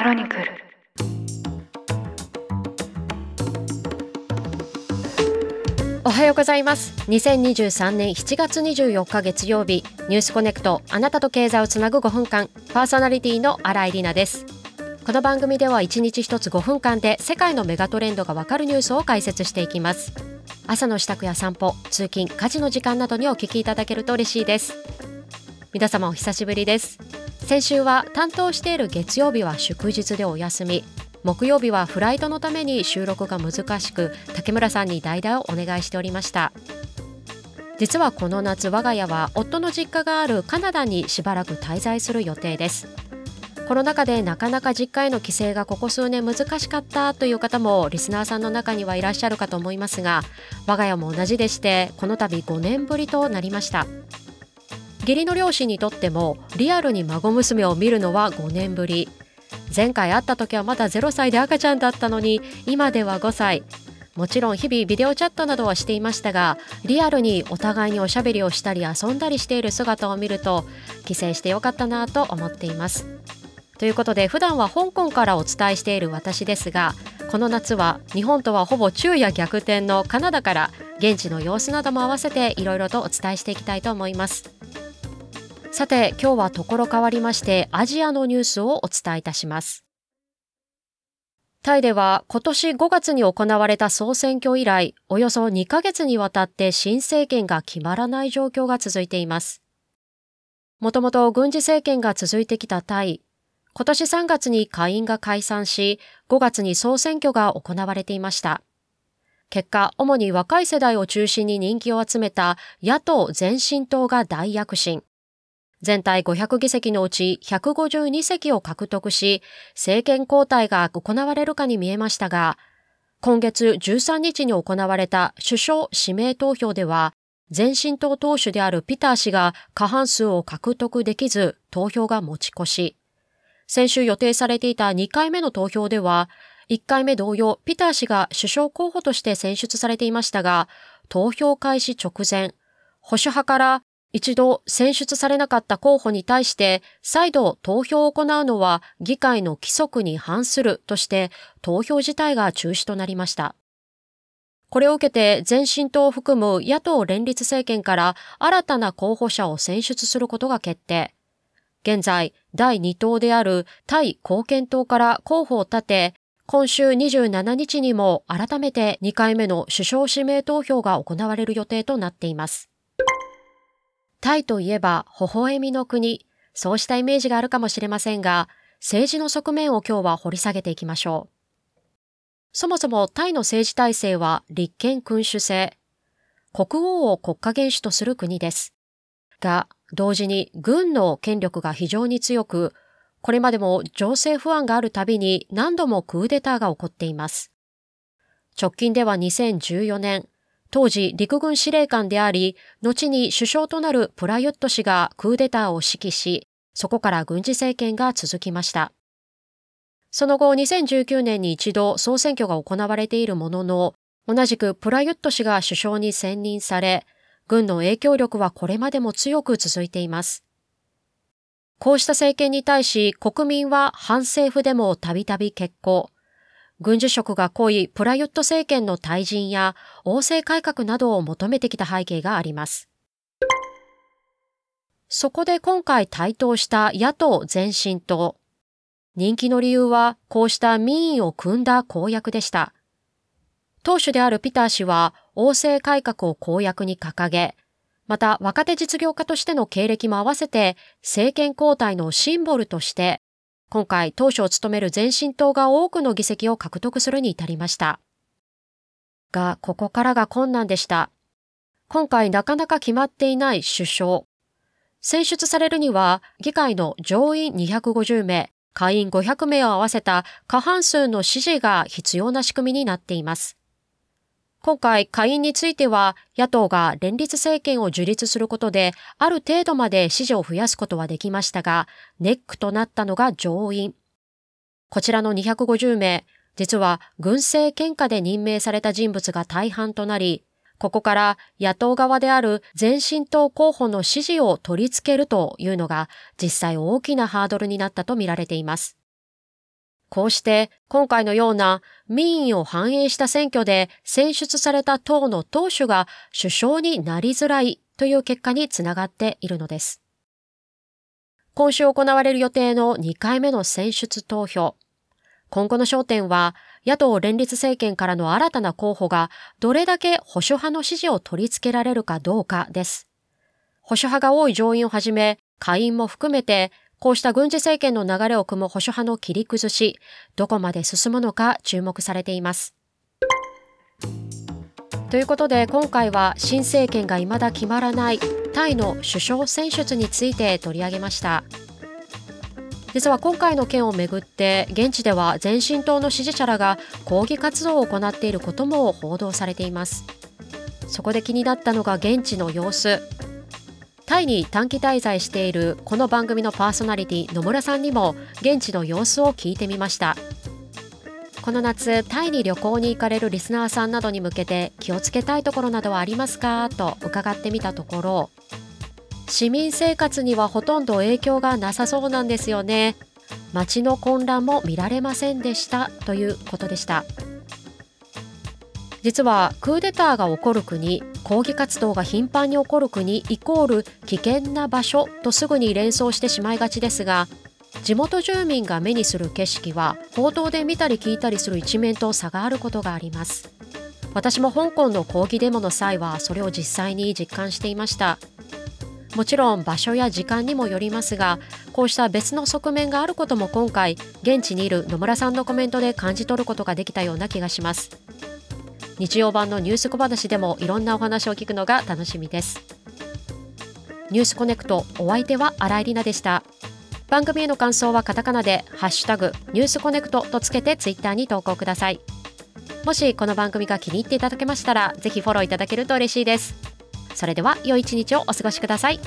クロニクル。おはようございます。2023年7月24日月曜日。ニュースコネクトあなたと経済をつなぐ5分間。パーソナリティの新井里奈です。この番組では1日1つ5分間で世界のメガトレンドがわかるニュースを解説していきます。朝の支度や散歩通勤家事の時間などにお聞きいただけると嬉しいです。皆様お久しぶりです。先週は担当している月曜日は祝日でお休み。木曜日はフライトのために収録が難しく竹村さんに代打をお願いしておりました。実はこの夏我が家は夫の実家があるカナダにしばらく滞在する予定です。コロナ禍でなかなか実家への帰省がここ数年難しかったという方もリスナーさんの中にはいらっしゃるかと思いますが我が家も同じでしてこの度5年ぶりとなりました。義理の両親にとってもリアルに孫娘を見るのは5年ぶり。前回会った時はまだ0歳で赤ちゃんだったのに今では5歳。もちろん日々ビデオチャットなどはしていましたがリアルにお互いにおしゃべりをしたり遊んだりしている姿を見ると帰省してよかったなと思っています。ということで普段は香港からお伝えしている私ですがこの夏は日本とはほぼ昼夜逆転のカナダから現地の様子なども合わせていろいろとお伝えしていきたいと思います。さて今日はところ変わりましてアジアのニュースをお伝えいたします。タイでは今年5月に行われた総選挙以来およそ2ヶ月にわたって新政権が決まらない状況が続いています。もともと軍事政権が続いてきたタイ今年3月に下院が解散し5月に総選挙が行われていました。結果、主に若い世代を中心に人気を集めた野党前進党が大躍進。全体500議席のうち152席を獲得し、政権交代が行われるかに見えましたが、今月13日に行われた首相指名投票では、前進党党首であるピター氏が過半数を獲得できず、投票が持ち越し。先週予定されていた2回目の投票では、1回目同様、ピター氏が首相候補として選出されていましたが、投票開始直前、保守派から一度選出されなかった候補に対して再度投票を行うのは議会の規則に反するとして投票自体が中止となりました。これを受けて前進党を含む野党連立政権から新たな候補者を選出することが決定。現在、第2党であるタイ貢献党から候補を立て、今週27日にも改めて2回目の首相指名投票が行われる予定となっています。タイといえば微笑みの国、そうしたイメージがあるかもしれませんが、政治の側面を今日は掘り下げていきましょう。そもそもタイの政治体制は立憲君主制。国王を国家元首とする国です。が、同時に軍の権力が非常に強く、これまでも情勢不安があるたびに何度もクーデターが起こっています。直近では2014年、当時陸軍司令官であり、後に首相となるプラユット氏がクーデターを指揮し、そこから軍事政権が続きました。その後2019年に一度総選挙が行われているものの、同じくプラユット氏が首相に選任され、軍の影響力はこれまでも強く続いています。こうした政権に対し国民は反政府でもたびたび決行。軍事色が濃いプラユット政権の退陣や王政改革などを求めてきた背景があります。そこで今回台頭した野党前進党。人気の理由はこうした民意を組んだ公約でした。党首であるピター氏は王政改革を公約に掲げ、また若手実業家としての経歴も合わせて政権交代のシンボルとして今回当初を務める前進党が多くの議席を獲得するに至りました。が、ここからが困難でした。今回なかなか決まっていない首相。選出されるには、議会の上院250名、下院500名を合わせた過半数の支持が必要な仕組みになっています。今回、下院については、野党が連立政権を樹立することで、ある程度まで支持を増やすことはできましたが、ネックとなったのが上院。こちらの250名、実は軍政権下で任命された人物が大半となり、ここから野党側である前進党候補の支持を取り付けるというのが実際大きなハードルになったとみられています。こうして今回のような民意を反映した選挙で選出された党の党首が首相になりづらいという結果につながっているのです。今週行われる予定の2回目の選出投票。今後の焦点は野党連立政権からの新たな候補がどれだけ保守派の支持を取り付けられるかどうかです。保守派が多い上院をはじめ、下院も含めてこうした軍事政権の流れを組む保守派の切り崩し、どこまで進むのか注目されています。ということで今回は新政権が未だ決まらないタイの首相選出について取り上げました。実は今回の件をめぐって現地では前進党の支持者らが抗議活動を行っていることも報道されていますそこで気になったのが現地の様子タイに短期滞在しているこの番組のパーソナリティ野村さんにも現地の様子を聞いてみました。この夏タイに旅行に行かれるリスナーさんなどに向けて気をつけたいところなどはありますか？と伺ってみたところ市民生活にはほとんど影響がなさそうなんですよね。街の混乱も見られませんでした。ということでした。実はクーデターが起こる国抗議活動が頻繁に起こる国イコール危険な場所とすぐに連想してしまいがちですが地元住民が目にする景色は報道で見たり聞いたりする一面と差があることがあります。私も香港の抗議デモの際はそれを実際に実感していました。もちろん場所や時間にもよりますがこうした別の側面があることも今回現地にいる野村さんのコメントで感じ取ることができたような気がします。日曜版のニュース小話でもいろんなお話を聞くのが楽しみです。ニュースコネクトお相手は新井里奈でした。番組への感想はカタカナでハッシュタグニュースコネクトとつけてツイッターに投稿ください。もしこの番組が気に入っていただけましたらぜひフォローいただけると嬉しいです。それでは良い一日をお過ごしください。